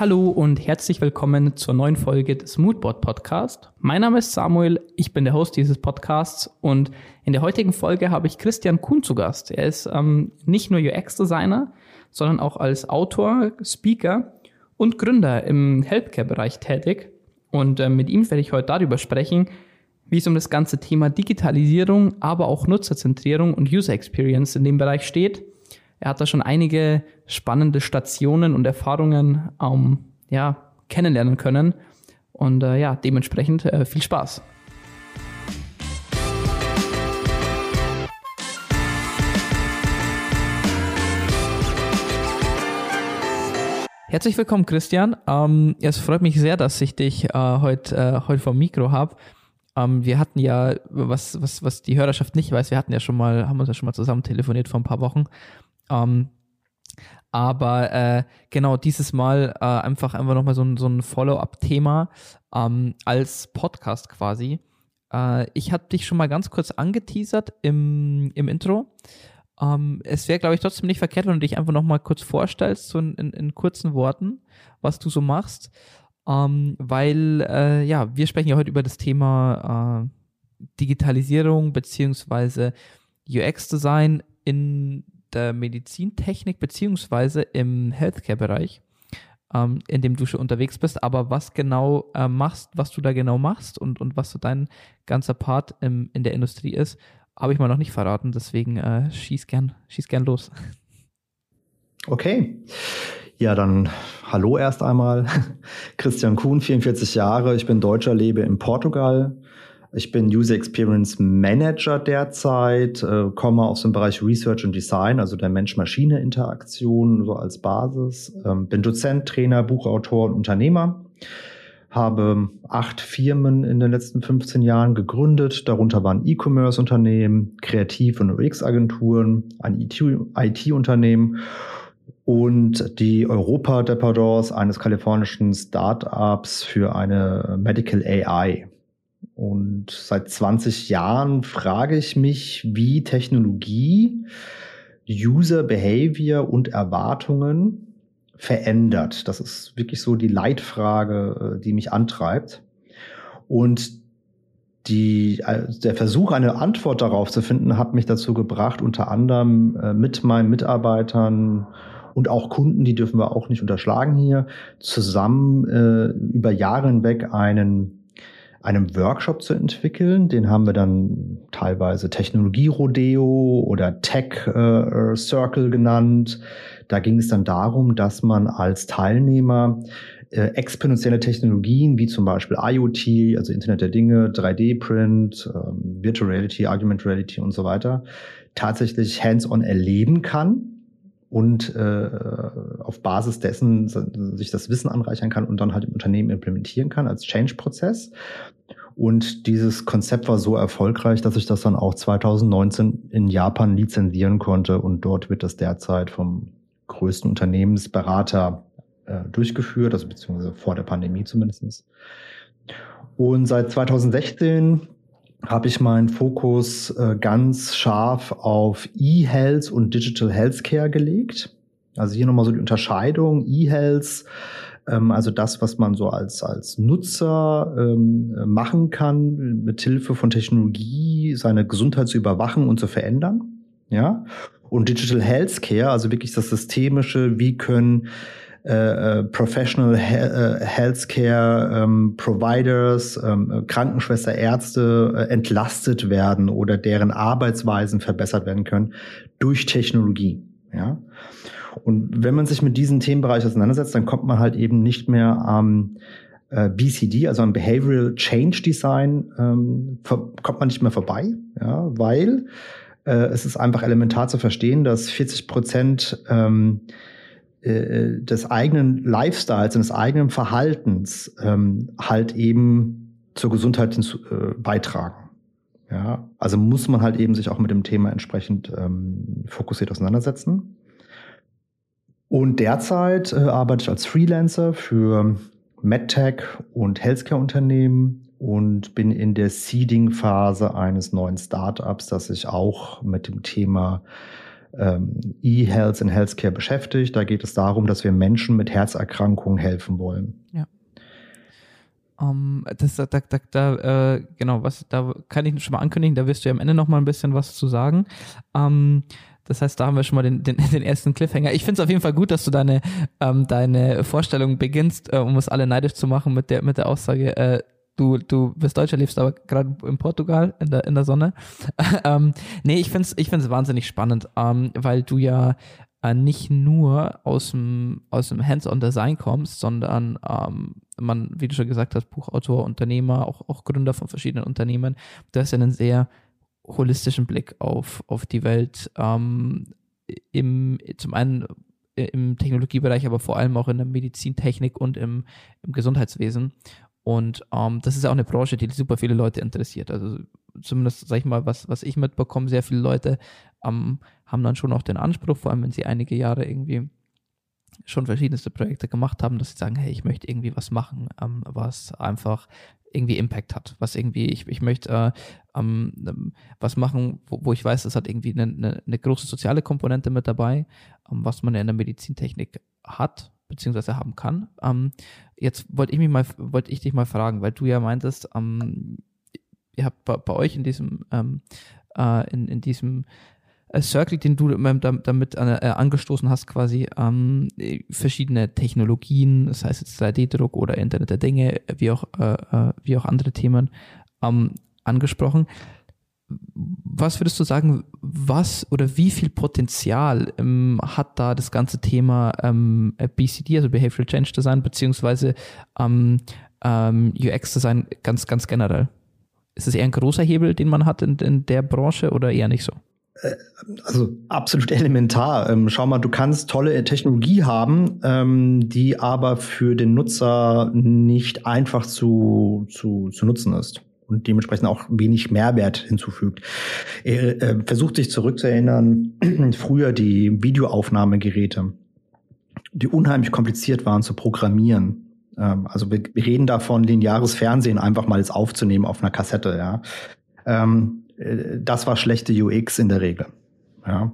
Hallo und herzlich willkommen zur neuen Folge des Moodboard Podcast. Mein Name ist Samuel, ich bin der Host dieses Podcasts und in der heutigen Folge habe ich Christian Kuhn zu Gast. Er ist ähm, nicht nur UX-Designer, sondern auch als Autor, Speaker und Gründer im Healthcare-Bereich tätig. Und äh, mit ihm werde ich heute darüber sprechen, wie es um das ganze Thema Digitalisierung, aber auch Nutzerzentrierung und User Experience in dem Bereich steht er hat da schon einige spannende Stationen und Erfahrungen ähm, ja, kennenlernen können. Und äh, ja, dementsprechend äh, viel Spaß. Herzlich willkommen, Christian. Ähm, es freut mich sehr, dass ich dich äh, heute äh, heut vom Mikro habe. Ähm, wir hatten ja, was, was, was die Hörerschaft nicht weiß, wir hatten ja schon mal, haben uns ja schon mal zusammen telefoniert vor ein paar Wochen ähm, aber äh, genau dieses Mal äh, einfach einfach nochmal so ein, so ein Follow-up-Thema ähm, als Podcast quasi. Äh, ich hatte dich schon mal ganz kurz angeteasert im, im Intro. Ähm, es wäre, glaube ich, trotzdem nicht verkehrt, wenn du dich einfach nochmal kurz vorstellst, so in, in, in, kurzen Worten, was du so machst. Ähm, weil, äh, ja, wir sprechen ja heute über das Thema äh, Digitalisierung beziehungsweise UX-Design in der Medizintechnik beziehungsweise im Healthcare-Bereich, ähm, in dem du schon unterwegs bist. Aber was genau äh, machst, was du da genau machst und, und was so dein ganzer Part im, in der Industrie ist, habe ich mal noch nicht verraten. Deswegen äh, schieß gern, schieß gern los. Okay. Ja, dann hallo erst einmal. Christian Kuhn, 44 Jahre. Ich bin Deutscher, lebe in Portugal ich bin User Experience Manager derzeit, äh, komme aus dem Bereich Research und Design, also der Mensch-Maschine-Interaktion so als Basis. Ähm, bin Dozent, Trainer, Buchautor und Unternehmer. Habe acht Firmen in den letzten 15 Jahren gegründet. Darunter waren E-Commerce-Unternehmen, Kreativ- und UX-Agenturen, ein IT-Unternehmen und die Europa-Dependance eines kalifornischen Startups für eine Medical AI. Und seit 20 Jahren frage ich mich, wie Technologie User Behavior und Erwartungen verändert. Das ist wirklich so die Leitfrage, äh, die mich antreibt. Und die, äh, der Versuch, eine Antwort darauf zu finden, hat mich dazu gebracht, unter anderem äh, mit meinen Mitarbeitern und auch Kunden, die dürfen wir auch nicht unterschlagen hier, zusammen äh, über Jahre hinweg einen einem Workshop zu entwickeln. Den haben wir dann teilweise Technologie-Rodeo oder Tech-Circle äh, genannt. Da ging es dann darum, dass man als Teilnehmer äh, exponentielle Technologien wie zum Beispiel IoT, also Internet der Dinge, 3D-Print, ähm, Virtual Reality, Argument Reality und so weiter, tatsächlich hands-on erleben kann und äh, auf Basis dessen sich das Wissen anreichern kann und dann halt im Unternehmen implementieren kann als Change-Prozess. Und dieses Konzept war so erfolgreich, dass ich das dann auch 2019 in Japan lizenzieren konnte und dort wird das derzeit vom größten Unternehmensberater äh, durchgeführt, also beziehungsweise vor der Pandemie zumindestens. Und seit 2016 habe ich meinen Fokus äh, ganz scharf auf E-Health und Digital Healthcare gelegt. Also hier nochmal so die Unterscheidung. E-Health, ähm, also das, was man so als, als Nutzer ähm, machen kann, mit Hilfe von Technologie seine Gesundheit zu überwachen und zu verändern. Ja. Und Digital Healthcare, also wirklich das Systemische, wie können äh, äh, Professional äh, Healthcare ähm, Providers, ähm, Krankenschwester, Ärzte entlastet werden oder deren Arbeitsweisen verbessert werden können durch Technologie. Ja. Und wenn man sich mit diesem Themenbereich auseinandersetzt, dann kommt man halt eben nicht mehr am BCD, also am Behavioral Change Design, ähm, kommt man nicht mehr vorbei, ja, weil es ist einfach elementar zu verstehen, dass 40 Prozent ähm, äh, des eigenen Lifestyles und des eigenen Verhaltens ähm, halt eben zur Gesundheit hinzu, äh, beitragen. Ja, also muss man halt eben sich auch mit dem Thema entsprechend ähm, fokussiert auseinandersetzen. Und derzeit äh, arbeite ich als Freelancer für MedTech und Healthcare-Unternehmen und bin in der Seeding-Phase eines neuen Startups, das sich auch mit dem Thema ähm, E-Health in Healthcare beschäftigt. Da geht es darum, dass wir Menschen mit Herzerkrankungen helfen wollen. Ja. Um, ähm, das, da, da, da äh, genau, was, da kann ich schon mal ankündigen, da wirst du ja am Ende noch mal ein bisschen was zu sagen. Um, das heißt, da haben wir schon mal den, den, den ersten Cliffhanger. Ich finde es auf jeden Fall gut, dass du deine, ähm, deine Vorstellung beginnst, äh, um uns alle neidisch zu machen mit der, mit der Aussage, äh, du, du bist Deutscher, lebst aber gerade in Portugal in der, in der Sonne. ähm, nee, ich finde es ich find's wahnsinnig spannend, ähm, weil du ja äh, nicht nur aus dem, aus dem Hands-on-Design kommst, sondern ähm, man, wie du schon gesagt hast, Buchautor, Unternehmer, auch, auch Gründer von verschiedenen Unternehmen. Du hast ja einen sehr holistischen Blick auf, auf die Welt. Ähm, im, zum einen im Technologiebereich, aber vor allem auch in der Medizintechnik und im, im Gesundheitswesen. Und ähm, das ist auch eine Branche, die super viele Leute interessiert. Also zumindest, sag ich mal, was, was ich mitbekomme, sehr viele Leute ähm, haben dann schon auch den Anspruch, vor allem wenn sie einige Jahre irgendwie schon verschiedenste Projekte gemacht haben, dass sie sagen, hey, ich möchte irgendwie was machen, ähm, was einfach irgendwie Impact hat, was irgendwie, ich, ich möchte äh, ähm, was machen, wo, wo, ich weiß, das hat irgendwie eine, eine, eine große soziale Komponente mit dabei, ähm, was man ja in der Medizintechnik hat, beziehungsweise haben kann. Jetzt wollte ich mich mal, wollte ich dich mal fragen, weil du ja meintest, ähm, ihr habt bei, bei euch in diesem, ähm, äh, in, in diesem äh, Circle, den du damit äh, angestoßen hast, quasi ähm, verschiedene Technologien, das heißt jetzt 3D-Druck oder Internet der Dinge, wie auch, äh, äh, wie auch andere Themen ähm, angesprochen was würdest du sagen, was oder wie viel Potenzial ähm, hat da das ganze Thema ähm, BCD, also Behavioral Change Design, beziehungsweise ähm, ähm UX Design ganz, ganz generell? Ist es eher ein großer Hebel, den man hat in, in der Branche oder eher nicht so? Äh, also absolut elementar. Ähm, schau mal, du kannst tolle Technologie haben, ähm, die aber für den Nutzer nicht einfach zu, zu, zu nutzen ist und dementsprechend auch wenig Mehrwert hinzufügt. Er äh, versucht sich zurückzuerinnern, früher die Videoaufnahmegeräte, die unheimlich kompliziert waren zu programmieren. Ähm, also wir, wir, reden davon, lineares Fernsehen einfach mal jetzt aufzunehmen auf einer Kassette. Ja, ähm, äh, das war schlechte UX in der Regel. Ja.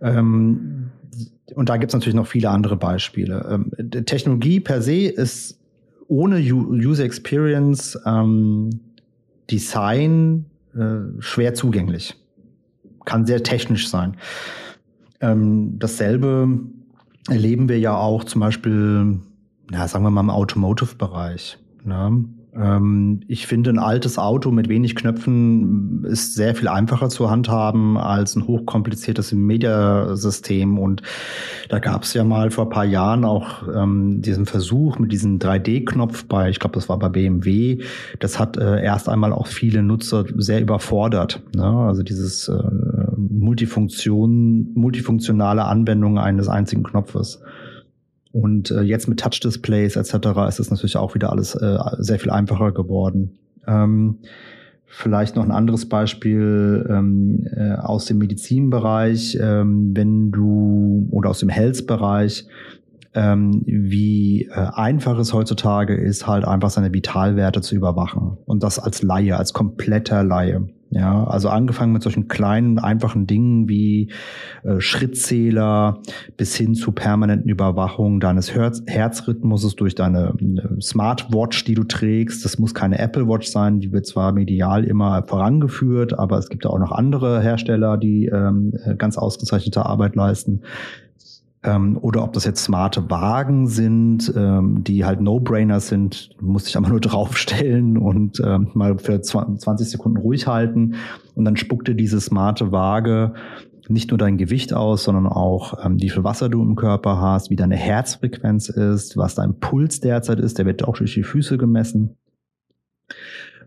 Ähm, und da gibt es natürlich noch viele andere Beispiele. Ähm, Technologie per se ist ohne User Experience ähm, Design äh, schwer zugänglich. Kann sehr technisch sein. Ähm, dasselbe erleben wir ja auch zum Beispiel, na, sagen wir mal im Automotive-Bereich. Ne? Ähm, ich finde, ein altes Auto mit wenig Knöpfen ist sehr viel einfacher zu handhaben als ein hochkompliziertes Mediasystem. Und da gab es ja mal vor ein paar Jahren auch ähm, diesen Versuch mit diesem 3D-Knopf bei, ich glaube, das war bei BMW. Das hat äh, erst einmal auch viele Nutzer sehr überfordert. Ne? Also dieses äh, Multifunktion, multifunktionale Anwendung eines einzigen Knopfes. Und äh, jetzt mit Touch-Displays etc. ist es natürlich auch wieder alles äh, sehr viel einfacher geworden. Ähm, vielleicht noch ein anderes Beispiel ähm, äh, aus dem Medizinbereich, ähm, wenn du oder aus dem Health-Bereich, ähm, wie äh, einfach es heutzutage ist, halt einfach seine Vitalwerte zu überwachen. Und das als Laie, als kompletter Laie. Ja, also angefangen mit solchen kleinen, einfachen Dingen wie äh, Schrittzähler bis hin zu permanenten Überwachung deines Herz Herzrhythmuses durch deine äh, Smartwatch, die du trägst. Das muss keine Apple Watch sein, die wird zwar medial immer vorangeführt, aber es gibt auch noch andere Hersteller, die ähm, äh, ganz ausgezeichnete Arbeit leisten ähm, oder ob das jetzt smarte Wagen sind, ähm, die halt No-Brainers sind, muss ich einfach nur draufstellen und ähm, mal für 20 Sekunden ruhig halten und dann spuckt dir diese smarte Waage nicht nur dein Gewicht aus, sondern auch ähm, wie viel Wasser du im Körper hast, wie deine Herzfrequenz ist, was dein Puls derzeit ist, der wird auch durch die Füße gemessen.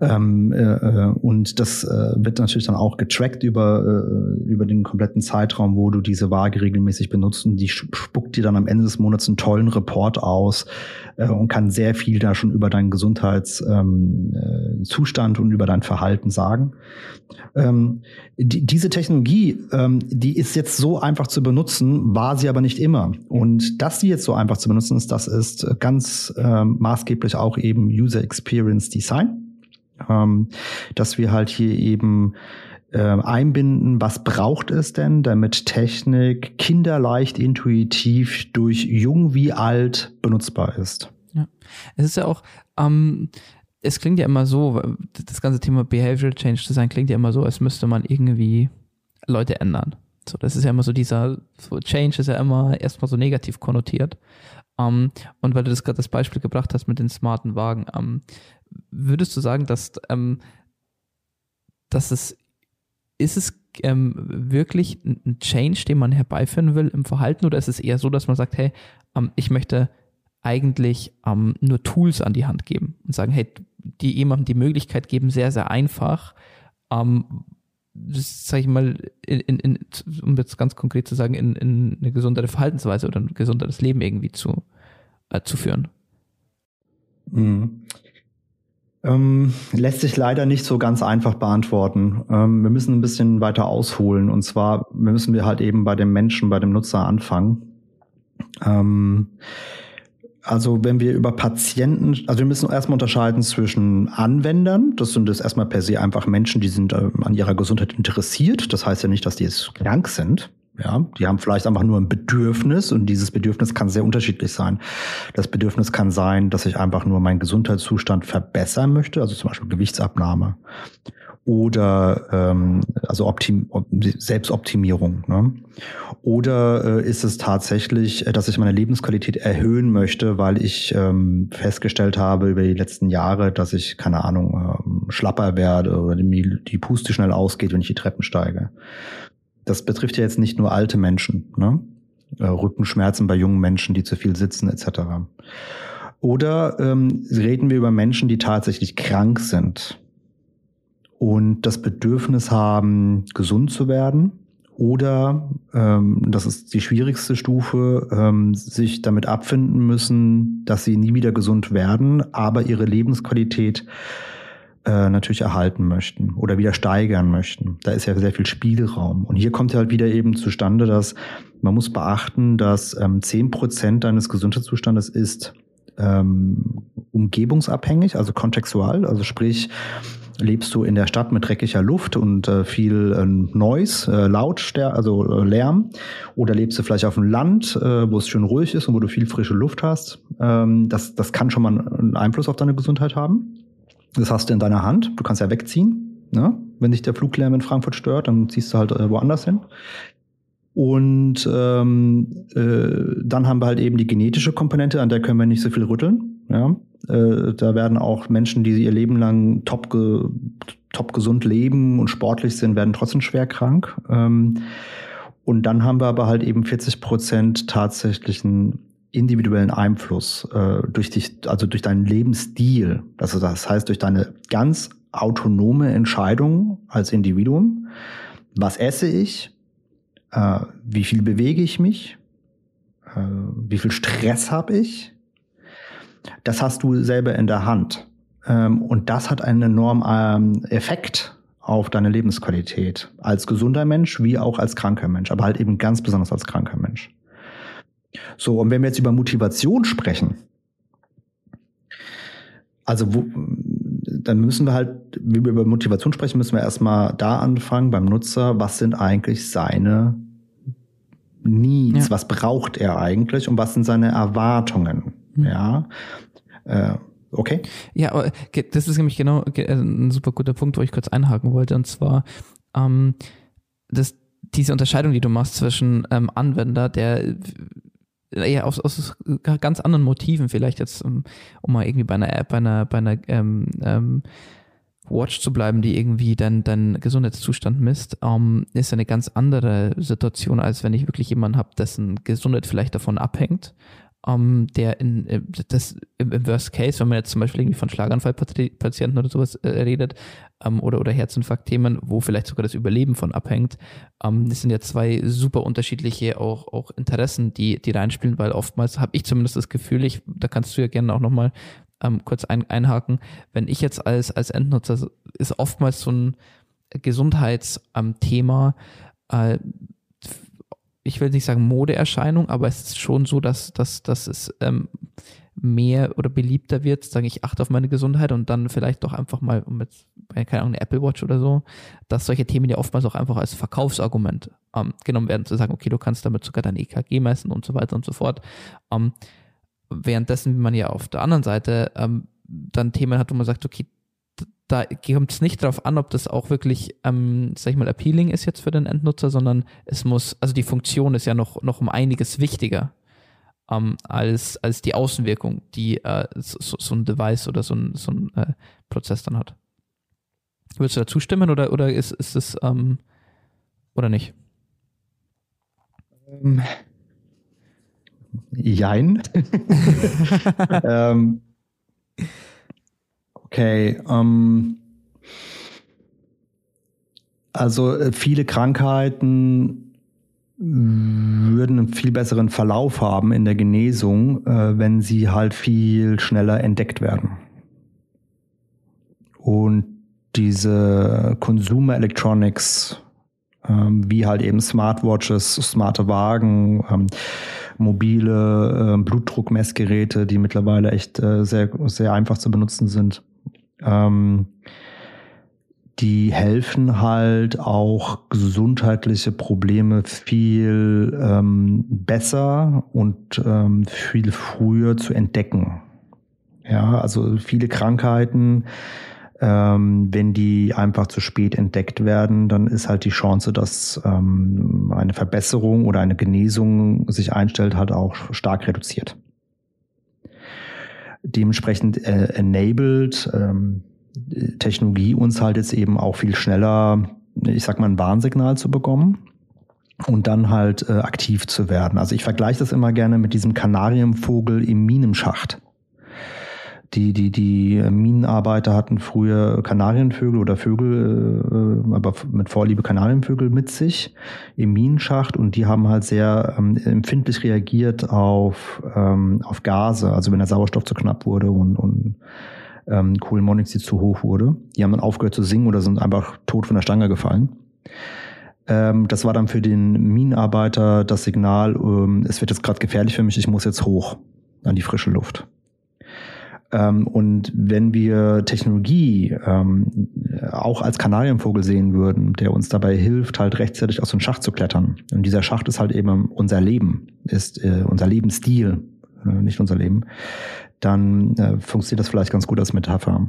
Ähm, äh, äh, und das äh, wird natürlich dann auch getrackt über, äh, über den kompletten Zeitraum, wo du diese Waage regelmäßig benutzt. Und die spuckt dir dann am Ende des Monats einen tollen Report aus äh, und kann sehr viel da schon über deinen Gesundheitszustand ähm, äh, und über dein Verhalten sagen. Ähm, die, diese Technologie, ähm, die ist jetzt so einfach zu benutzen, war sie aber nicht immer. Und dass sie jetzt so einfach zu benutzen ist, das ist ganz ähm, maßgeblich auch eben User Experience Design ähm, dass wir halt hier eben äh, einbinden, was braucht es denn, damit Technik kinderleicht intuitiv durch jung wie alt benutzbar ist. Ja, es ist ja auch, ähm, es klingt ja immer so, das ganze Thema Behavioral Change Design klingt ja immer so, als müsste man irgendwie Leute ändern. So, das ist ja immer so dieser, so Change ist ja immer erstmal so negativ konnotiert. Um, ähm, und weil du das gerade das Beispiel gebracht hast mit den smarten Wagen, um, ähm, würdest du sagen, dass, um, ähm, dass es, ist es wirklich ein Change, den man herbeiführen will im Verhalten oder ist es eher so, dass man sagt, hey, ich möchte eigentlich nur Tools an die Hand geben und sagen, hey, die jemandem die Möglichkeit geben, sehr, sehr einfach, das sage ich mal, in, in, um jetzt ganz konkret zu sagen, in, in eine gesundere Verhaltensweise oder ein gesunderes Leben irgendwie zu, äh, zu führen. Mhm. Ähm, lässt sich leider nicht so ganz einfach beantworten. Ähm, wir müssen ein bisschen weiter ausholen. Und zwar müssen wir halt eben bei dem Menschen, bei dem Nutzer anfangen. Ähm, also wenn wir über Patienten, also wir müssen erstmal unterscheiden zwischen Anwendern, das sind das erstmal per se einfach Menschen, die sind äh, an ihrer Gesundheit interessiert. Das heißt ja nicht, dass die jetzt krank sind. Ja, die haben vielleicht einfach nur ein Bedürfnis und dieses Bedürfnis kann sehr unterschiedlich sein. Das Bedürfnis kann sein, dass ich einfach nur meinen Gesundheitszustand verbessern möchte, also zum Beispiel Gewichtsabnahme oder ähm, also Optim Selbstoptimierung. Ne? Oder äh, ist es tatsächlich, äh, dass ich meine Lebensqualität erhöhen möchte, weil ich ähm, festgestellt habe über die letzten Jahre, dass ich, keine Ahnung, ähm, schlapper werde oder die, die Puste schnell ausgeht, wenn ich die Treppen steige. Das betrifft ja jetzt nicht nur alte Menschen, ne? Äh, Rückenschmerzen bei jungen Menschen, die zu viel sitzen, etc. Oder ähm, reden wir über Menschen, die tatsächlich krank sind und das Bedürfnis haben, gesund zu werden. Oder, ähm, das ist die schwierigste Stufe, ähm, sich damit abfinden müssen, dass sie nie wieder gesund werden, aber ihre Lebensqualität äh, natürlich erhalten möchten oder wieder steigern möchten. Da ist ja sehr viel Spielraum. Und hier kommt ja halt wieder eben zustande, dass man muss beachten, dass ähm, Prozent deines Gesundheitszustandes ist ähm, umgebungsabhängig, also kontextual, also sprich, lebst du in der Stadt mit dreckiger Luft und äh, viel äh, Noise, äh, Laut, also äh, Lärm, oder lebst du vielleicht auf dem Land, äh, wo es schön ruhig ist und wo du viel frische Luft hast, ähm, das, das kann schon mal einen Einfluss auf deine Gesundheit haben. Das hast du in deiner Hand, du kannst ja wegziehen. Ne? Wenn dich der Fluglärm in Frankfurt stört, dann ziehst du halt äh, woanders hin. Und ähm, äh, dann haben wir halt eben die genetische Komponente, an der können wir nicht so viel rütteln. Ja? Äh, da werden auch Menschen, die ihr Leben lang top, ge top gesund leben und sportlich sind, werden trotzdem schwer krank. Ähm, und dann haben wir aber halt eben 40 Prozent tatsächlichen individuellen Einfluss äh, durch dich, also durch deinen Lebensstil. Also das heißt durch deine ganz autonome Entscheidung als Individuum. Was esse ich? Äh, wie viel bewege ich mich? Äh, wie viel Stress habe ich? Das hast du selber in der Hand. Ähm, und das hat einen enormen ähm, Effekt auf deine Lebensqualität. Als gesunder Mensch wie auch als kranker Mensch, aber halt eben ganz besonders als kranker Mensch. So, und wenn wir jetzt über Motivation sprechen, also wo, dann müssen wir halt, wie wir über Motivation sprechen, müssen wir erstmal da anfangen beim Nutzer, was sind eigentlich seine Needs, ja. was braucht er eigentlich und was sind seine Erwartungen? Mhm. Ja. Äh, okay. Ja, das ist nämlich genau äh, ein super guter Punkt, wo ich kurz einhaken wollte. Und zwar, ähm, das, diese Unterscheidung, die du machst zwischen ähm, Anwender, der ja, aus, aus ganz anderen Motiven vielleicht jetzt, um, um mal irgendwie bei einer App, bei einer, bei einer ähm, ähm, Watch zu bleiben, die irgendwie deinen dein Gesundheitszustand misst, ähm, ist eine ganz andere Situation, als wenn ich wirklich jemanden habe, dessen Gesundheit vielleicht davon abhängt ähm, der in äh, das im Worst Case, wenn man jetzt zum Beispiel irgendwie von Schlaganfallpatienten oder sowas äh, redet, ähm, oder, oder Herzinfarktthemen, wo vielleicht sogar das Überleben von abhängt, ähm, das sind ja zwei super unterschiedliche auch, auch Interessen, die, die reinspielen, weil oftmals habe ich zumindest das Gefühl, ich, da kannst du ja gerne auch nochmal ähm, kurz ein, einhaken, wenn ich jetzt als, als Endnutzer ist oftmals so ein Gesundheitsthema, äh, ich will nicht sagen Modeerscheinung, aber es ist schon so, dass, dass, dass es ähm, mehr oder beliebter wird, sage ich, achte auf meine Gesundheit und dann vielleicht doch einfach mal mit, keine Ahnung, eine Apple Watch oder so, dass solche Themen ja oftmals auch einfach als Verkaufsargument ähm, genommen werden, zu sagen, okay, du kannst damit sogar dein EKG messen und so weiter und so fort. Ähm, währenddessen man ja auf der anderen Seite ähm, dann Themen hat, wo man sagt, okay, da kommt es nicht darauf an, ob das auch wirklich, ähm, sag ich mal, appealing ist jetzt für den Endnutzer, sondern es muss, also die Funktion ist ja noch, noch um einiges wichtiger ähm, als, als die Außenwirkung, die äh, so, so, ein Device oder so ein, so ein äh, Prozess dann hat. Würdest du da zustimmen oder, oder ist, ist es ähm, oder nicht? Ähm, jein. ähm, okay. Ähm, also äh, viele Krankheiten würden einen viel besseren Verlauf haben in der Genesung, äh, wenn sie halt viel schneller entdeckt werden. Und diese Consumer Electronics, ähm, wie halt eben Smartwatches, smarte Wagen, ähm, mobile äh, Blutdruckmessgeräte, die mittlerweile echt äh, sehr, sehr einfach zu benutzen sind, ähm, die helfen halt auch gesundheitliche Probleme viel ähm, besser und ähm, viel früher zu entdecken. Ja, also viele Krankheiten, ähm, wenn die einfach zu spät entdeckt werden, dann ist halt die Chance, dass ähm, eine Verbesserung oder eine Genesung sich einstellt, halt auch stark reduziert. Dementsprechend äh, enabled ähm, Technologie uns halt jetzt eben auch viel schneller, ich sag mal, ein Warnsignal zu bekommen und dann halt äh, aktiv zu werden. Also ich vergleiche das immer gerne mit diesem Kanarienvogel im Minenschacht. Die, die, die Minenarbeiter hatten früher Kanarienvögel oder Vögel, äh, aber mit Vorliebe Kanarienvögel mit sich im Minenschacht und die haben halt sehr ähm, empfindlich reagiert auf, ähm, auf Gase, also wenn der Sauerstoff zu knapp wurde und, und ähm, Kohlenmonoxid zu hoch wurde. Die haben dann aufgehört zu singen oder sind einfach tot von der Stange gefallen. Ähm, das war dann für den Minenarbeiter das Signal, ähm, es wird jetzt gerade gefährlich für mich, ich muss jetzt hoch an die frische Luft. Ähm, und wenn wir Technologie ähm, auch als Kanarienvogel sehen würden, der uns dabei hilft, halt rechtzeitig aus dem Schacht zu klettern. Und dieser Schacht ist halt eben unser Leben, ist äh, unser Lebensstil, äh, nicht unser Leben dann äh, funktioniert das vielleicht ganz gut als Metapher.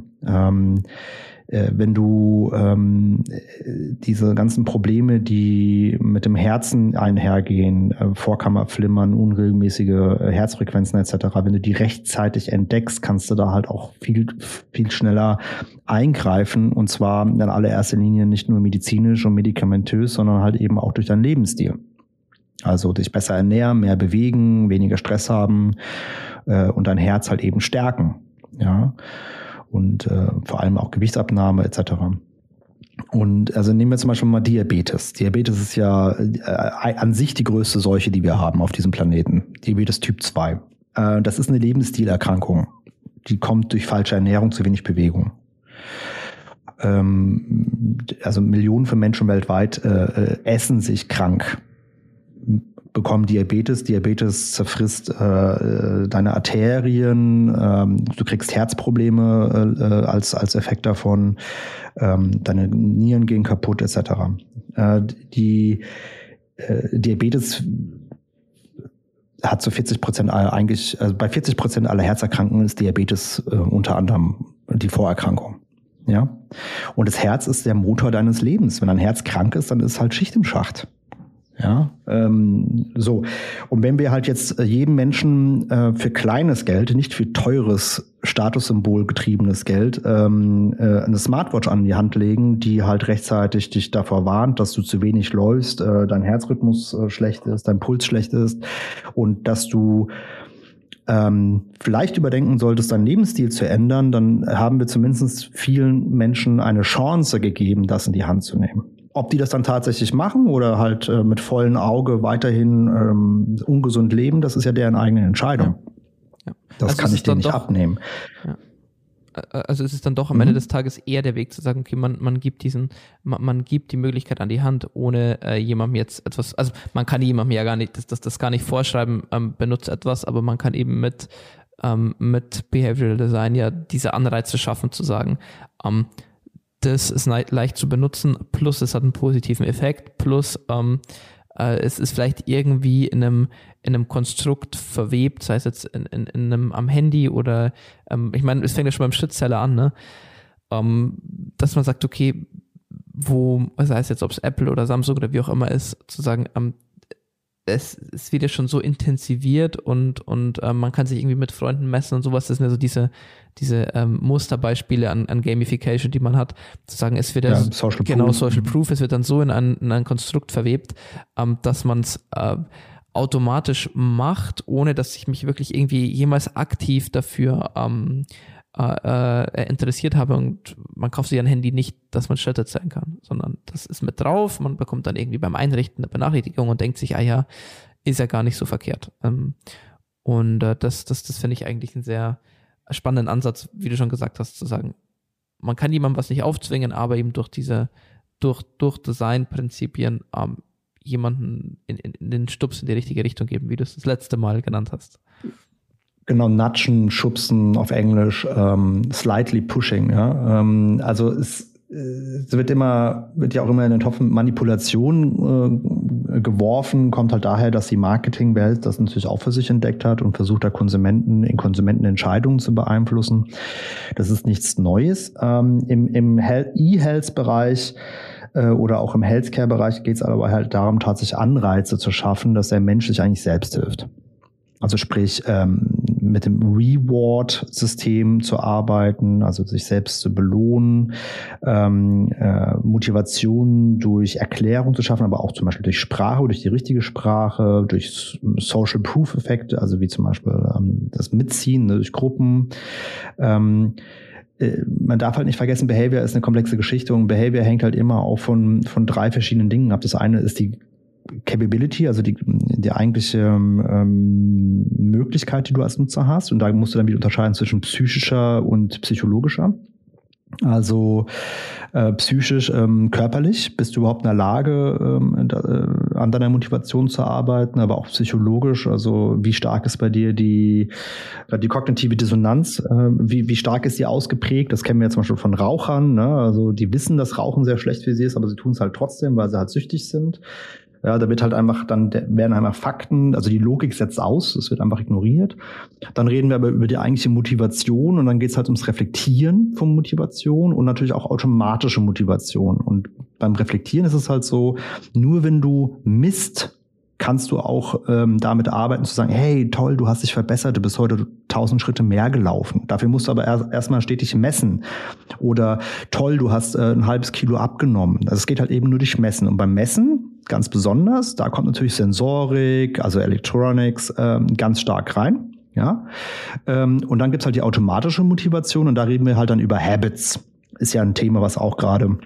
Äh, wenn du ähm, diese ganzen Probleme, die mit dem Herzen einhergehen, äh, Vorkammerflimmern, unregelmäßige äh, Herzfrequenzen etc., wenn du die rechtzeitig entdeckst, kannst du da halt auch viel, viel schneller eingreifen und zwar in allererster Linie nicht nur medizinisch und medikamentös, sondern halt eben auch durch deinen Lebensstil. Also dich besser ernähren, mehr bewegen, weniger Stress haben äh, und dein Herz halt eben stärken. Ja. Und äh, vor allem auch Gewichtsabnahme etc. Und also nehmen wir zum Beispiel mal Diabetes. Diabetes ist ja äh, an sich die größte Seuche, die wir haben auf diesem Planeten. Diabetes Typ 2. Äh, das ist eine Lebensstilerkrankung. Die kommt durch falsche Ernährung, zu wenig Bewegung. Ähm, also Millionen von Menschen weltweit äh, äh essen sich krank bekommen Diabetes. Diabetes zerfrisst äh, deine Arterien, ähm, du kriegst Herzprobleme äh, als, als Effekt davon, ähm, deine Nieren gehen kaputt, etc. Äh, die äh, Diabetes hat zu so 40 Prozent eigentlich, also bei 40 Prozent aller Herzerkrankungen ist Diabetes äh, unter anderem die Vorerkrankung. Ja. Und das Herz ist der Motor deines Lebens. Wenn dein Herz krank ist, dann ist halt Schicht im Schacht. Ja, ähm, so. Und wenn wir halt jetzt äh, jedem Menschen äh, für kleines Geld, nicht für teures Statussymbol getriebenes Geld, ähm, äh, eine Smartwatch an die Hand legen, die halt rechtzeitig dich davor warnt, dass du zu wenig läufst, äh, dein Herzrhythmus äh, schlecht ist, dein Puls schlecht ist und dass du ähm, vielleicht überdenken solltest, deinen Lebensstil zu ändern, dann haben wir zumindest vielen Menschen eine Chance gegeben, das in die Hand zu nehmen. Ob die das dann tatsächlich machen oder halt äh, mit vollem Auge weiterhin ähm, ungesund leben, das ist ja deren eigene Entscheidung. Ja. Ja. Das also kann ich denen nicht doch, abnehmen. Ja. Also es ist dann doch am mhm. Ende des Tages eher der Weg zu sagen, okay, man, man gibt diesen, man, man gibt die Möglichkeit an die Hand, ohne äh, jemandem jetzt etwas, also man kann jemandem ja gar nicht, das, das, das gar nicht vorschreiben, ähm, benutzt etwas, aber man kann eben mit ähm, mit Behavioral Design ja diese Anreize schaffen, zu sagen, ähm, das ist leicht zu benutzen, plus es hat einen positiven Effekt, plus ähm, äh, es ist vielleicht irgendwie in einem, in einem Konstrukt verwebt, sei es jetzt in, in, in einem am Handy oder ähm, ich meine, es fängt ja schon beim Schrittzeller an, ne? Ähm, dass man sagt, okay, wo, sei es jetzt, ob es Apple oder Samsung oder wie auch immer ist, zu sagen, ähm, es, es wird ja schon so intensiviert und, und ähm, man kann sich irgendwie mit Freunden messen und sowas. Das sind ja so diese, diese ähm, Musterbeispiele an, an Gamification, die man hat, zu sagen, es wird ja, Social genau Proof. Social Proof, es wird dann so in ein, in ein Konstrukt verwebt, ähm, dass man es äh, automatisch macht, ohne dass ich mich wirklich irgendwie jemals aktiv dafür ähm, äh, äh, interessiert habe und man kauft sich ein Handy nicht, dass man Schritte zeigen kann, sondern das ist mit drauf, man bekommt dann irgendwie beim Einrichten eine Benachrichtigung und denkt sich, ah ja, ist ja gar nicht so verkehrt. Ähm, und äh, das, das, das finde ich eigentlich einen sehr spannenden Ansatz, wie du schon gesagt hast, zu sagen, man kann jemandem was nicht aufzwingen, aber eben durch diese, durch, durch Designprinzipien ähm, jemanden in, in, in den Stups in die richtige Richtung geben, wie du es das letzte Mal genannt hast. Genau, natschen, schubsen auf Englisch, ähm, slightly pushing. Ja? Ähm, also es, es wird immer, wird ja auch immer in den Topf Manipulation äh, geworfen, kommt halt daher, dass die Marketingwelt das natürlich auch für sich entdeckt hat und versucht da Konsumenten in Konsumentenentscheidungen zu beeinflussen. Das ist nichts Neues. Ähm, Im im E-Health-Bereich äh, oder auch im Healthcare-Bereich geht es aber halt darum, tatsächlich Anreize zu schaffen, dass der Mensch sich eigentlich selbst hilft. Also sprich, ähm, mit dem Reward-System zu arbeiten, also sich selbst zu belohnen, ähm, äh, Motivation durch Erklärung zu schaffen, aber auch zum Beispiel durch Sprache, durch die richtige Sprache, durch Social Proof-Effekte, also wie zum Beispiel ähm, das Mitziehen ne, durch Gruppen. Ähm, äh, man darf halt nicht vergessen, Behavior ist eine komplexe Geschichte und Behavior hängt halt immer auch von, von drei verschiedenen Dingen ab. Das eine ist die Capability, also die, die eigentliche ähm, Möglichkeit, die du als Nutzer hast. Und da musst du dann wieder unterscheiden zwischen psychischer und psychologischer. Also äh, psychisch, ähm, körperlich, bist du überhaupt in der Lage, ähm, da, äh, an deiner Motivation zu arbeiten, aber auch psychologisch, also wie stark ist bei dir die, äh, die kognitive Dissonanz, äh, wie, wie stark ist die ausgeprägt? Das kennen wir ja zum Beispiel von Rauchern, ne? also die wissen, dass Rauchen sehr schlecht für sie ist, aber sie tun es halt trotzdem, weil sie halt süchtig sind. Ja, da wird halt einfach, dann werden einfach Fakten, also die Logik setzt aus, es wird einfach ignoriert. Dann reden wir aber über die eigentliche Motivation und dann geht es halt ums Reflektieren von Motivation und natürlich auch automatische Motivation. Und beim Reflektieren ist es halt so, nur wenn du misst, kannst du auch ähm, damit arbeiten, zu sagen, hey, toll, du hast dich verbessert, du bist heute tausend Schritte mehr gelaufen. Dafür musst du aber erst erstmal stetig messen. Oder toll, du hast äh, ein halbes Kilo abgenommen. Also es geht halt eben nur durch Messen. Und beim Messen ganz besonders. Da kommt natürlich Sensorik, also Electronics, ähm, ganz stark rein. Ja? Ähm, und dann gibt's halt die automatische Motivation und da reden wir halt dann über Habits. Ist ja ein Thema, was auch gerade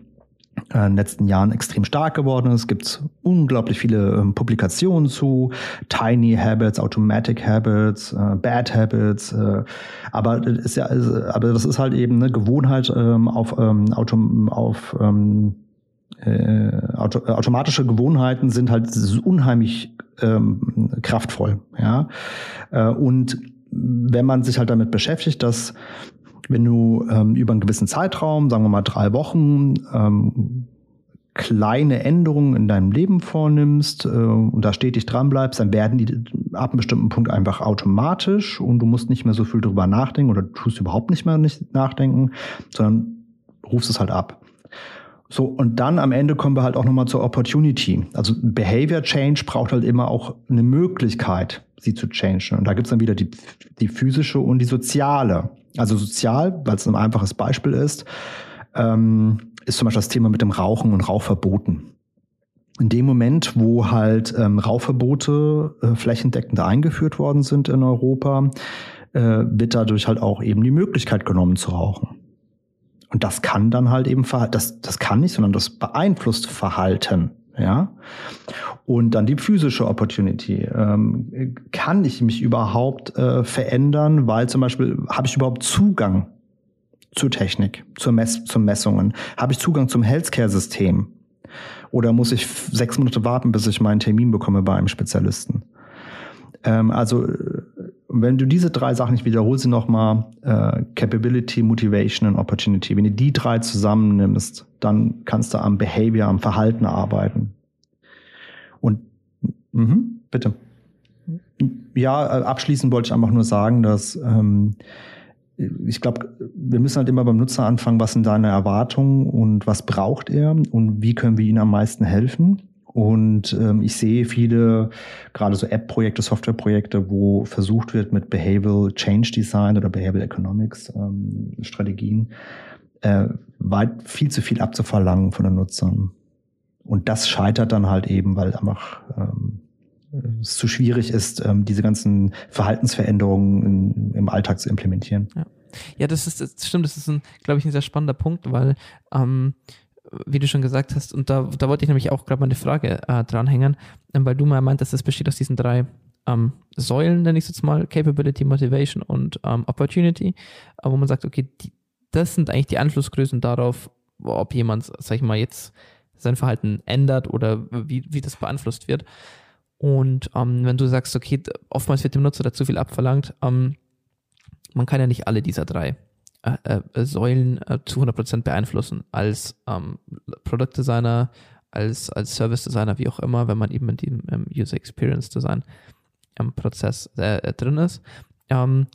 äh, in den letzten Jahren extrem stark geworden ist. Es gibt unglaublich viele ähm, Publikationen zu Tiny Habits, Automatic Habits, äh, Bad Habits. Äh, aber ist ja, aber das ist halt eben eine Gewohnheit ähm, auf, ähm, auf ähm, äh, auto, automatische Gewohnheiten sind halt unheimlich ähm, kraftvoll. Ja? Äh, und wenn man sich halt damit beschäftigt, dass wenn du ähm, über einen gewissen Zeitraum, sagen wir mal drei Wochen, ähm, kleine Änderungen in deinem Leben vornimmst äh, und da stetig dran bleibst, dann werden die ab einem bestimmten Punkt einfach automatisch und du musst nicht mehr so viel drüber nachdenken oder tust überhaupt nicht mehr nicht nachdenken, sondern rufst es halt ab. So, und dann am Ende kommen wir halt auch nochmal zur Opportunity. Also Behavior Change braucht halt immer auch eine Möglichkeit, sie zu changen. Und da gibt's dann wieder die, die physische und die soziale. Also sozial, weil es ein einfaches Beispiel ist, ähm, ist zum Beispiel das Thema mit dem Rauchen und Rauchverboten. In dem Moment, wo halt ähm, Rauchverbote äh, flächendeckend eingeführt worden sind in Europa, äh, wird dadurch halt auch eben die Möglichkeit genommen zu rauchen. Und das kann dann halt eben, das, das kann nicht, sondern das beeinflusst Verhalten. Ja. Und dann die physische Opportunity. Ähm, kann ich mich überhaupt äh, verändern, weil zum Beispiel habe ich überhaupt Zugang zur Technik, zur Mess zu Messungen? Habe ich Zugang zum Healthcare-System? Oder muss ich sechs Monate warten, bis ich meinen Termin bekomme bei einem Spezialisten? Ähm, also wenn du diese drei Sachen, ich wiederhole sie nochmal, äh, Capability, Motivation und Opportunity, wenn du die drei zusammennimmst, dann kannst du am Behavior, am Verhalten arbeiten. Und mh, bitte. Ja, äh, abschließend wollte ich einfach nur sagen, dass ähm, ich glaube, wir müssen halt immer beim Nutzer anfangen, was sind deine Erwartungen und was braucht er und wie können wir ihm am meisten helfen. Und ähm, ich sehe viele, gerade so App-Projekte, Software-Projekte, wo versucht wird, mit Behavioral Change Design oder Behavioral Economics ähm, Strategien äh, weit viel zu viel abzuverlangen von den Nutzern. Und das scheitert dann halt eben, weil einfach ähm, es zu schwierig ist, ähm, diese ganzen Verhaltensveränderungen in, im Alltag zu implementieren. Ja. ja, das ist das stimmt, das ist ein, glaube ich, ein sehr spannender Punkt, weil ähm, wie du schon gesagt hast, und da, da wollte ich nämlich auch gerade mal eine Frage äh, dranhängen, ähm, weil du mal meintest, das besteht aus diesen drei ähm, Säulen, nenne ich es jetzt mal, Capability, Motivation und ähm, Opportunity, äh, wo man sagt, okay, die, das sind eigentlich die Einflussgrößen darauf, ob jemand, sag ich mal, jetzt sein Verhalten ändert oder wie, wie das beeinflusst wird. Und ähm, wenn du sagst, okay, oftmals wird dem Nutzer da zu viel abverlangt, ähm, man kann ja nicht alle dieser drei äh, äh, Säulen äh, zu 100% beeinflussen als ähm, Produktdesigner, als, als Service Designer, wie auch immer, wenn man eben in dem ähm, User Experience Design ähm, Prozess äh, äh, drin ist. Ähm,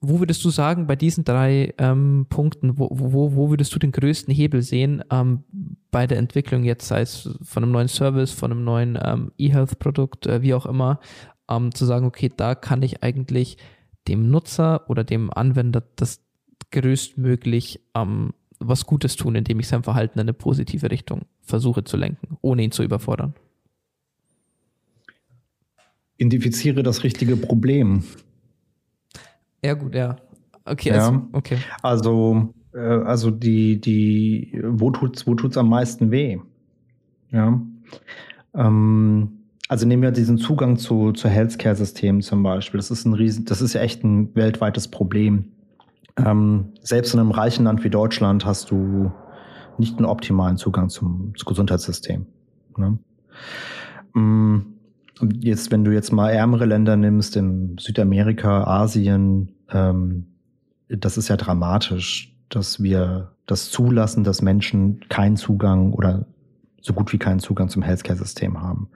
wo würdest du sagen, bei diesen drei ähm, Punkten, wo, wo, wo würdest du den größten Hebel sehen ähm, bei der Entwicklung jetzt, sei es von einem neuen Service, von einem neuen E-Health-Produkt, äh, wie auch immer, zu sagen, okay, da kann ich eigentlich dem Nutzer oder dem Anwender das größtmöglich ähm, was Gutes tun, indem ich sein Verhalten in eine positive Richtung versuche zu lenken, ohne ihn zu überfordern. Identifiziere das richtige Problem. Ja, gut, ja. Okay, ja. also, okay. Also, äh, also die, die, wo tut's, wo tut's am meisten weh? Ja. Ähm, also nehmen wir diesen Zugang zu, zu Healthcare-Systemen zum Beispiel. Das ist ein riesen, das ist ja echt ein weltweites Problem. Ähm, selbst in einem reichen Land wie Deutschland hast du nicht einen optimalen Zugang zum, zum Gesundheitssystem. Ne? Mm, jetzt, wenn du jetzt mal ärmere Länder nimmst, in Südamerika, Asien, ähm, das ist ja dramatisch, dass wir das zulassen, dass Menschen keinen Zugang oder so gut wie keinen Zugang zum Healthcare-System haben.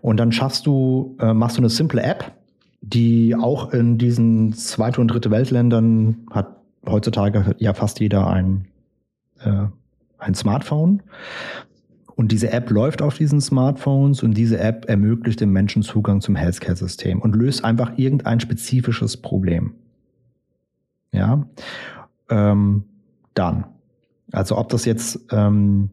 Und dann schaffst du, äh, machst du eine simple App, die auch in diesen zweite und dritte Weltländern hat heutzutage ja fast jeder ein, äh, ein Smartphone. Und diese App läuft auf diesen Smartphones und diese App ermöglicht dem Menschen Zugang zum Healthcare-System und löst einfach irgendein spezifisches Problem. Ja, ähm, dann. Also ob das jetzt ähm,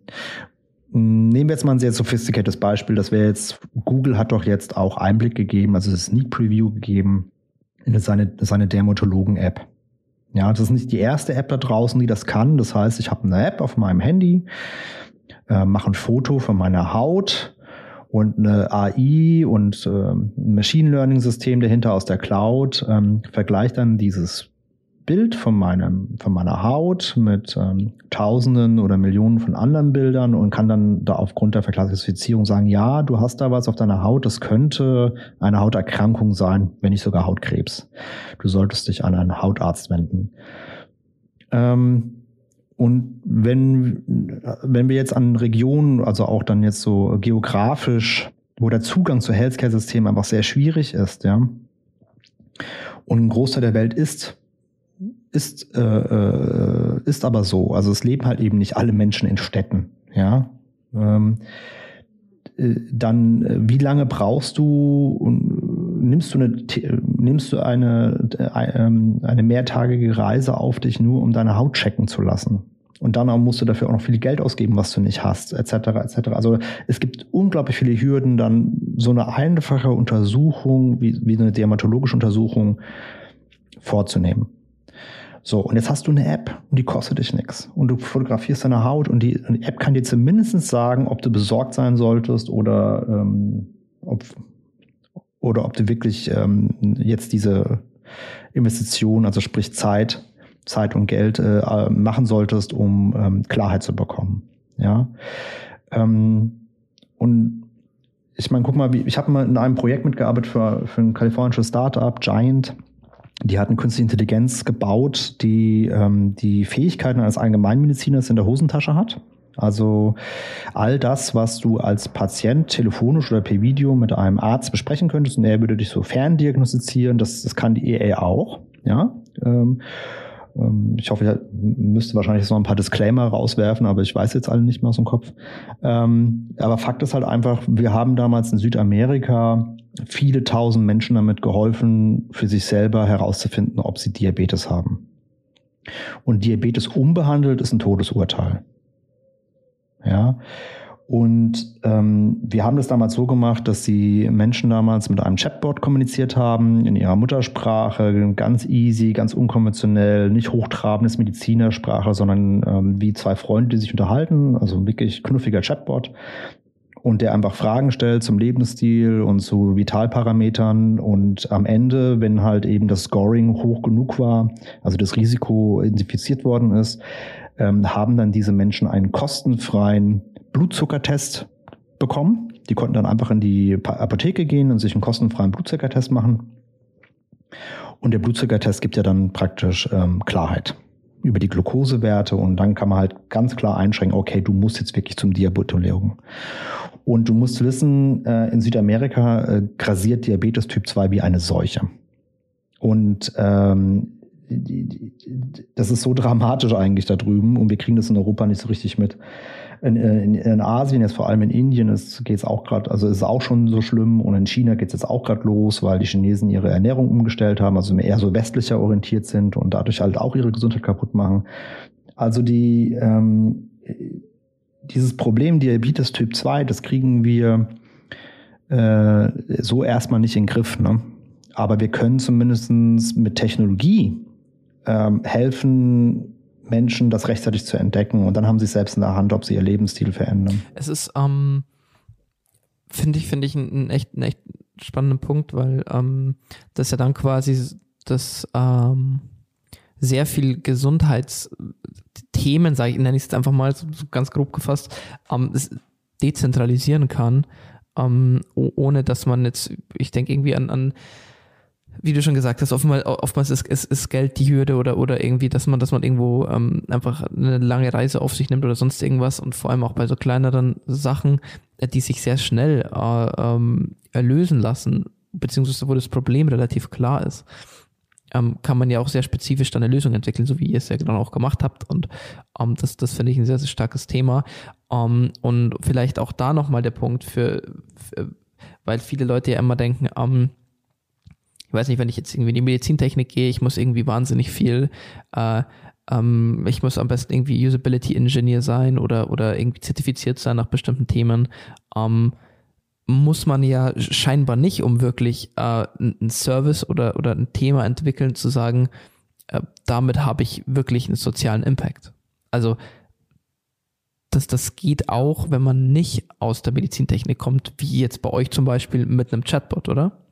Nehmen wir jetzt mal ein sehr sophisticated Beispiel. Das wäre jetzt, Google hat doch jetzt auch Einblick gegeben, also Sneak Preview gegeben in seine, seine Dermatologen-App. Ja, das ist nicht die erste App da draußen, die das kann. Das heißt, ich habe eine App auf meinem Handy, äh, mache ein Foto von meiner Haut und eine AI und äh, ein Machine Learning System dahinter aus der Cloud ähm, vergleicht dann dieses Bild von, meinem, von meiner Haut mit ähm, Tausenden oder Millionen von anderen Bildern und kann dann da aufgrund der Verklassifizierung sagen, ja, du hast da was auf deiner Haut, das könnte eine Hauterkrankung sein, wenn nicht sogar Hautkrebs. Du solltest dich an einen Hautarzt wenden. Ähm, und wenn, wenn wir jetzt an Regionen, also auch dann jetzt so geografisch, wo der Zugang zu Healthcare-Systemen einfach sehr schwierig ist, ja, und ein Großteil der Welt ist ist, äh, äh, ist aber so. Also es leben halt eben nicht alle Menschen in Städten. Ja. Ähm, äh, dann, äh, wie lange brauchst du und nimmst du eine, nimmst du eine, ähm, eine mehrtagige Reise auf dich nur, um deine Haut checken zu lassen? Und dann musst du dafür auch noch viel Geld ausgeben, was du nicht hast, etc. etc. Also es gibt unglaublich viele Hürden, dann so eine einfache Untersuchung, wie, wie eine dermatologische Untersuchung vorzunehmen. So, und jetzt hast du eine App und die kostet dich nichts. Und du fotografierst deine Haut und die, die App kann dir zumindest sagen, ob du besorgt sein solltest oder, ähm, ob, oder ob du wirklich ähm, jetzt diese Investition, also sprich Zeit, Zeit und Geld äh, machen solltest, um ähm, Klarheit zu bekommen. Ja. Ähm, und ich meine, guck mal, wie, ich habe mal in einem Projekt mitgearbeitet für, für ein kalifornisches Startup, Giant Die hatten künstliche Intelligenz gebaut, die ähm, die Fähigkeiten eines Allgemeinmediziners in der Hosentasche hat. Also all das, was du als Patient telefonisch oder per Video mit einem Arzt besprechen könntest und er würde dich so ferndiagnostizieren, das, das kann die EA auch. Ja. Ähm, ähm, ich hoffe, ich müsste wahrscheinlich noch ein paar Disclaimer rauswerfen, aber ich weiß jetzt alle nicht mehr aus dem Kopf. Ähm, aber Fakt ist halt einfach, wir haben damals in Südamerika viele tausend Menschen damit geholfen, für sich selber herauszufinden, ob sie Diabetes haben. Und Diabetes unbehandelt ist ein Todesurteil. Ja. Und ähm, wir haben das damals so gemacht, dass die Menschen damals mit einem Chatbot kommuniziert haben, in ihrer Muttersprache, ganz easy, ganz unkonventionell, nicht hochtrabendes Medizinersprache, sondern ähm, wie zwei Freunde, die sich unterhalten, also wirklich knuffiger Chatbot. Und der einfach Fragen stellt zum Lebensstil und zu Vitalparametern. Und am Ende, wenn halt eben das Scoring hoch genug war, also das Risiko identifiziert worden ist, ähm, haben dann diese Menschen einen kostenfreien Blutzuckertest bekommen. Die konnten dann einfach in die Apotheke gehen und sich einen kostenfreien Blutzuckertest machen. Und der Blutzuckertest gibt ja dann praktisch ähm, Klarheit über die Glukosewerte und dann kann man halt ganz klar einschränken, okay, du musst jetzt wirklich zum Diabetologen. Und du musst wissen, äh, in Südamerika äh, grasiert Diabetes Typ 2 wie eine Seuche. Und ähm, das ist so dramatisch eigentlich da drüben und wir kriegen das in Europa nicht so richtig mit. In, in, in Asien, jetzt vor allem in Indien, geht es auch gerade, also ist auch schon so schlimm und in China geht es jetzt auch gerade los, weil die Chinesen ihre Ernährung umgestellt haben, also eher so westlicher orientiert sind und dadurch halt auch ihre Gesundheit kaputt machen. Also die ähm, dieses Problem Diabetes Typ 2, das kriegen wir äh, so erstmal nicht in den Griff. Ne? Aber wir können zumindest mit Technologie ähm, helfen, Menschen das rechtzeitig zu entdecken und dann haben sie es selbst in der Hand, ob sie ihr Lebensstil verändern. Es ist, ähm, finde ich, finde ich einen echt, einen echt spannenden Punkt, weil ähm, das ja dann quasi das ähm, sehr viel Gesundheitsthemen, sage ich, nenne ich es einfach mal so, so ganz grob gefasst, ähm, dezentralisieren kann, ähm, ohne dass man jetzt, ich denke irgendwie an, an wie du schon gesagt hast, oftmals, oftmals ist, ist, ist Geld die Hürde oder, oder irgendwie, dass man, dass man irgendwo ähm, einfach eine lange Reise auf sich nimmt oder sonst irgendwas und vor allem auch bei so kleineren Sachen, äh, die sich sehr schnell äh, ähm, erlösen lassen, beziehungsweise wo das Problem relativ klar ist, ähm, kann man ja auch sehr spezifisch dann eine Lösung entwickeln, so wie ihr es ja genau auch gemacht habt. Und ähm, das, das finde ich ein sehr, sehr starkes Thema. Ähm, und vielleicht auch da nochmal der Punkt für, für, weil viele Leute ja immer denken, ähm, ich weiß nicht, wenn ich jetzt irgendwie in die Medizintechnik gehe, ich muss irgendwie wahnsinnig viel, äh, ähm, ich muss am besten irgendwie Usability Engineer sein oder, oder irgendwie zertifiziert sein nach bestimmten Themen. Ähm, muss man ja scheinbar nicht, um wirklich äh, einen Service oder, oder ein Thema entwickeln, zu sagen, äh, damit habe ich wirklich einen sozialen Impact. Also das, das geht auch, wenn man nicht aus der Medizintechnik kommt, wie jetzt bei euch zum Beispiel mit einem Chatbot, oder?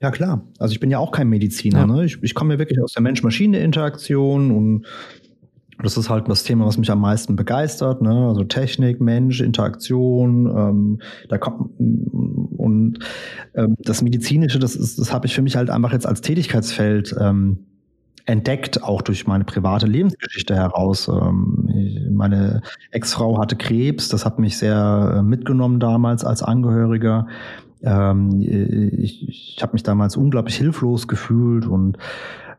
Ja, klar. Also ich bin ja auch kein Mediziner. Ja. Ne? Ich, ich komme ja wirklich aus der Mensch-Maschine-Interaktion und das ist halt das Thema, was mich am meisten begeistert. Ne? Also Technik, Mensch, Interaktion. Ähm, da kommt und ähm, das Medizinische, das ist, das habe ich für mich halt einfach jetzt als Tätigkeitsfeld ähm, entdeckt, auch durch meine private Lebensgeschichte heraus. Ähm, meine Ex-Frau hatte Krebs, das hat mich sehr äh, mitgenommen damals als Angehöriger. Ähm, ich ich habe mich damals unglaublich hilflos gefühlt und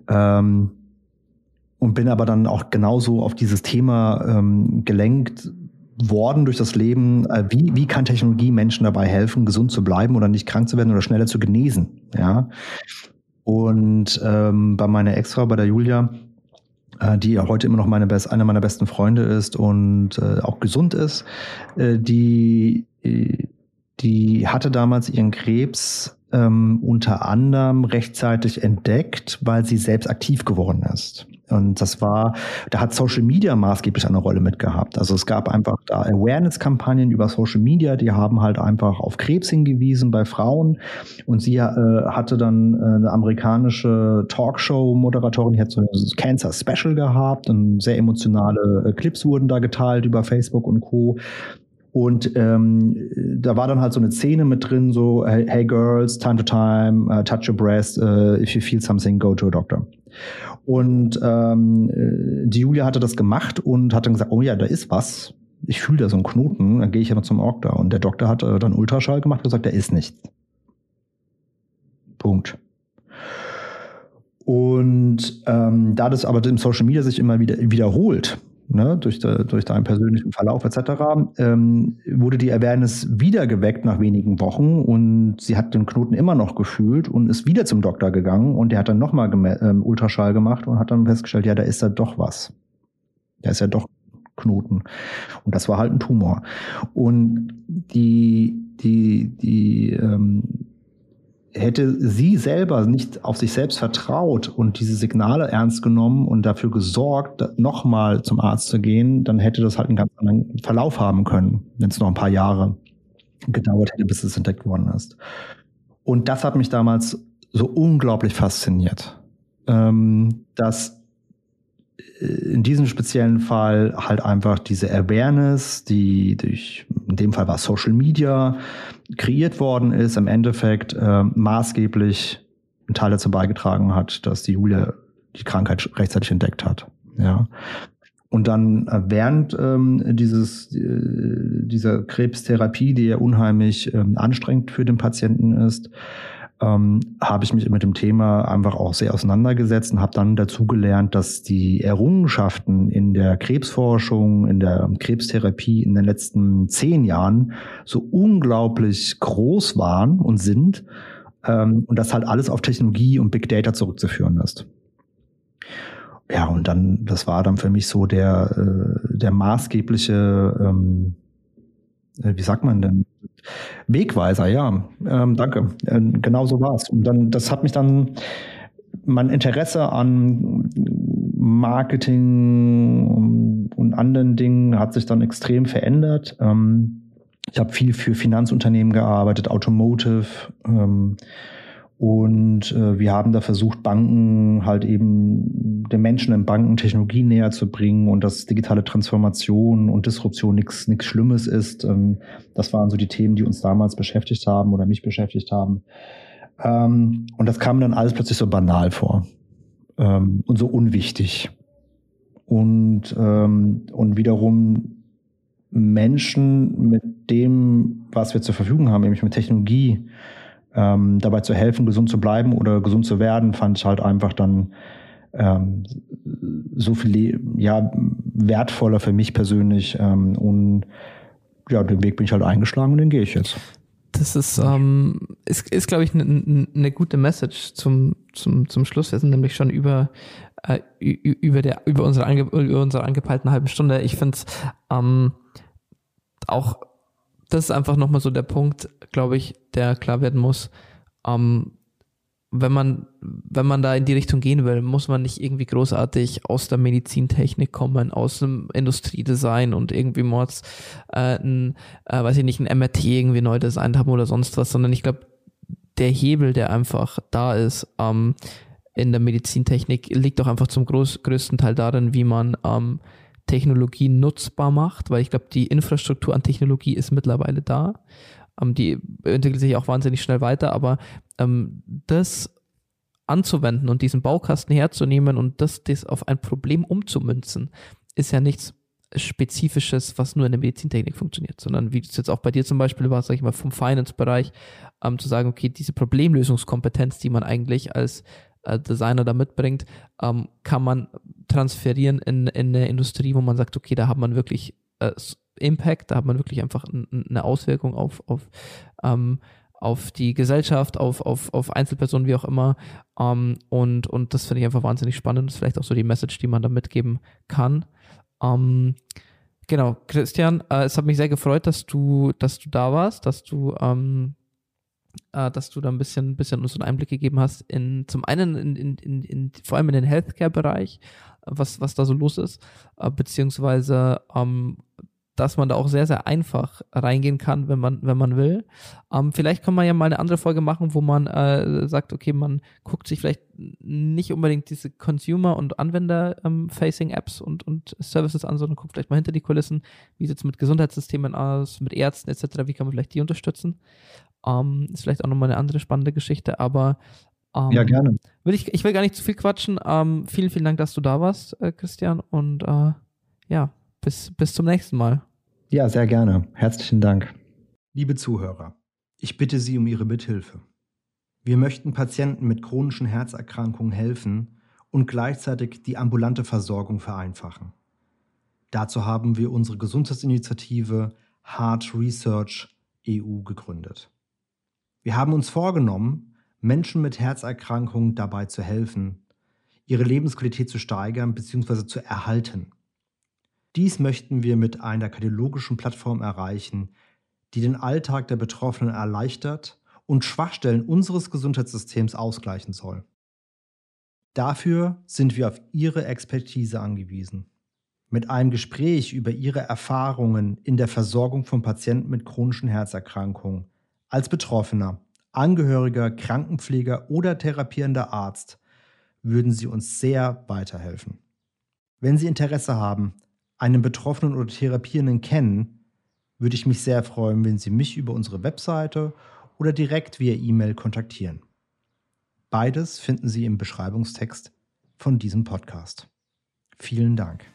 ähm, und bin aber dann auch genauso auf dieses Thema ähm, gelenkt worden durch das Leben. Äh, wie, wie kann Technologie Menschen dabei helfen, gesund zu bleiben oder nicht krank zu werden oder schneller zu genesen? Ja. Und ähm, bei meiner Ex-Frau, bei der Julia, äh, die heute immer noch meine best, eine meiner besten Freunde ist und äh, auch gesund ist, äh, die äh, die hatte damals ihren Krebs ähm, unter anderem rechtzeitig entdeckt, weil sie selbst aktiv geworden ist. Und das war, da hat Social Media maßgeblich eine Rolle mitgehabt. Also es gab einfach da Awareness-Kampagnen über Social Media, die haben halt einfach auf Krebs hingewiesen bei Frauen. Und sie äh, hatte dann äh, eine amerikanische Talkshow-Moderatorin, die hat so ein Cancer Special gehabt und sehr emotionale äh, Clips wurden da geteilt über Facebook und Co. Und ähm, da war dann halt so eine Szene mit drin, so, hey, girls, time to time, uh, touch your breast, uh, if you feel something, go to a doctor. Und ähm, äh, die Julia hatte das gemacht und hat dann gesagt, oh ja, da ist was. Ich fühle da so einen Knoten, dann gehe ich aber zum Doktor. Und der Doktor hat äh, dann Ultraschall gemacht und gesagt, da ist nichts. Punkt. Und ähm, da das aber im Social Media sich immer wieder wiederholt, ne, durch, de, durch deinen persönlichen Verlauf etc., ähm, wurde die Awareness wieder geweckt nach wenigen Wochen und sie hat den Knoten immer noch gefühlt und ist wieder zum Doktor gegangen und der hat dann nochmal ähm, Ultraschall gemacht und hat dann festgestellt, ja, da ist da doch was. Da ist ja doch Knoten. Und das war halt ein Tumor. Und die, die, die, ähm, hätte sie selber nicht auf sich selbst vertraut und diese Signale ernst genommen und dafür gesorgt, nochmal zum Arzt zu gehen, dann hätte das halt einen ganz anderen Verlauf haben können, wenn es noch ein paar Jahre gedauert hätte, bis es entdeckt worden ist. Und das hat mich damals so unglaublich fasziniert, ähm, dass in diesem speziellen Fall halt einfach diese Awareness, die durch, in dem Fall war Social Media, kreiert worden ist, im Endeffekt äh, maßgeblich einen Teil dazu beigetragen hat, dass die Julia die Krankheit rechtzeitig entdeckt hat. Ja. Und dann äh, während ähm, dieses, äh, dieser Krebstherapie, die ja unheimlich ähm, anstrengend für den Patienten ist, ähm, habe ich mich mit dem Thema einfach auch sehr auseinandergesetzt und habe dann dazu gelernt, dass die Errungenschaften in der Krebsforschung, in der Krebstherapie in den letzten zehn Jahren so unglaublich groß waren und sind ähm, und das halt alles auf Technologie und Big Data zurückzuführen ist. Ja, und dann, das war dann für mich so der, äh, der maßgebliche, ähm, äh, wie sagt man denn, Wegweiser, ja. Ähm, danke. Äh, genau so war es. Und dann, das hat mich dann mein Interesse an Marketing und anderen Dingen hat sich dann extrem verändert. Ähm, ich habe viel für Finanzunternehmen gearbeitet, Automotive. Ähm, und äh, wir haben da versucht, Banken halt eben den Menschen in Banken Technologie näher zu bringen und dass digitale Transformation und Disruption nichts nichts Schlimmes ist. Ähm, das waren so die Themen, die uns damals beschäftigt haben oder mich beschäftigt haben. Ähm, und das kam dann alles plötzlich so banal vor ähm, und so unwichtig. Und, ähm, und wiederum Menschen mit dem, was wir zur Verfügung haben, nämlich mit Technologie, ähm, dabei zu helfen, gesund zu bleiben oder gesund zu werden, fand ich halt einfach dann ähm, so viel ja, wertvoller für mich persönlich. Ähm, und ja, den Weg bin ich halt eingeschlagen und den gehe ich jetzt. Das ist, ähm, ist, ist glaube ich, eine ne gute Message zum, zum, zum Schluss. Wir sind nämlich schon über, äh, über, der, über, unsere, ange, über unsere angepeilten halben Stunde. Ich finde es ähm, auch das ist einfach nochmal so der Punkt, glaube ich, der klar werden muss. Ähm, wenn man, wenn man da in die Richtung gehen will, muss man nicht irgendwie großartig aus der Medizintechnik kommen, aus dem Industriedesign und irgendwie Mords, äh, ein, äh, weiß ich nicht, ein MRT irgendwie neu designt haben oder sonst was, sondern ich glaube, der Hebel, der einfach da ist, ähm, in der Medizintechnik, liegt doch einfach zum groß, größten Teil darin, wie man ähm, Technologie nutzbar macht, weil ich glaube, die Infrastruktur an Technologie ist mittlerweile da. Ähm, die entwickelt sich auch wahnsinnig schnell weiter, aber ähm, das anzuwenden und diesen Baukasten herzunehmen und das, das auf ein Problem umzumünzen, ist ja nichts Spezifisches, was nur in der Medizintechnik funktioniert, sondern wie es jetzt auch bei dir zum Beispiel war, sag ich mal, vom Finance-Bereich, ähm, zu sagen, okay, diese Problemlösungskompetenz, die man eigentlich als äh, Designer da mitbringt, ähm, kann man transferieren in, in eine Industrie, wo man sagt, okay, da hat man wirklich äh, Impact, da hat man wirklich einfach eine Auswirkung auf, auf, ähm, auf die Gesellschaft, auf, auf, auf Einzelpersonen, wie auch immer. Ähm, und, und das finde ich einfach wahnsinnig spannend. Das ist vielleicht auch so die Message, die man da mitgeben kann. Ähm, genau, Christian, äh, es hat mich sehr gefreut, dass du, dass du da warst, dass du ähm, äh, dass du da ein bisschen, bisschen uns einen Einblick gegeben hast in zum einen in, in, in, in vor allem in den Healthcare-Bereich, was, was da so los ist, äh, beziehungsweise ähm, dass man da auch sehr, sehr einfach reingehen kann, wenn man, wenn man will. Ähm, vielleicht kann man ja mal eine andere Folge machen, wo man äh, sagt, okay, man guckt sich vielleicht nicht unbedingt diese Consumer- und Anwender-Facing-Apps und, und Services an, sondern guckt vielleicht mal hinter die Kulissen, wie sieht es mit Gesundheitssystemen aus, mit Ärzten etc., wie kann man vielleicht die unterstützen. Ähm, ist vielleicht auch nochmal eine andere spannende Geschichte, aber ähm, ja, gerne. Will ich, ich will gar nicht zu viel quatschen. Ähm, vielen, vielen Dank, dass du da warst, äh, Christian. Und äh, ja, bis, bis zum nächsten Mal. Ja, sehr gerne. Herzlichen Dank. Liebe Zuhörer, ich bitte Sie um Ihre Mithilfe. Wir möchten Patienten mit chronischen Herzerkrankungen helfen und gleichzeitig die ambulante Versorgung vereinfachen. Dazu haben wir unsere Gesundheitsinitiative Heart Research EU gegründet. Wir haben uns vorgenommen, Menschen mit Herzerkrankungen dabei zu helfen, ihre Lebensqualität zu steigern bzw. zu erhalten. Dies möchten wir mit einer kardiologischen Plattform erreichen, die den Alltag der Betroffenen erleichtert und Schwachstellen unseres Gesundheitssystems ausgleichen soll. Dafür sind wir auf Ihre Expertise angewiesen. Mit einem Gespräch über Ihre Erfahrungen in der Versorgung von Patienten mit chronischen Herzerkrankungen als Betroffener, Angehöriger, Krankenpfleger oder therapierender Arzt würden Sie uns sehr weiterhelfen. Wenn Sie Interesse haben, einen Betroffenen oder Therapierenden kennen, würde ich mich sehr freuen, wenn Sie mich über unsere Webseite oder direkt via E-Mail kontaktieren. Beides finden Sie im Beschreibungstext von diesem Podcast. Vielen Dank.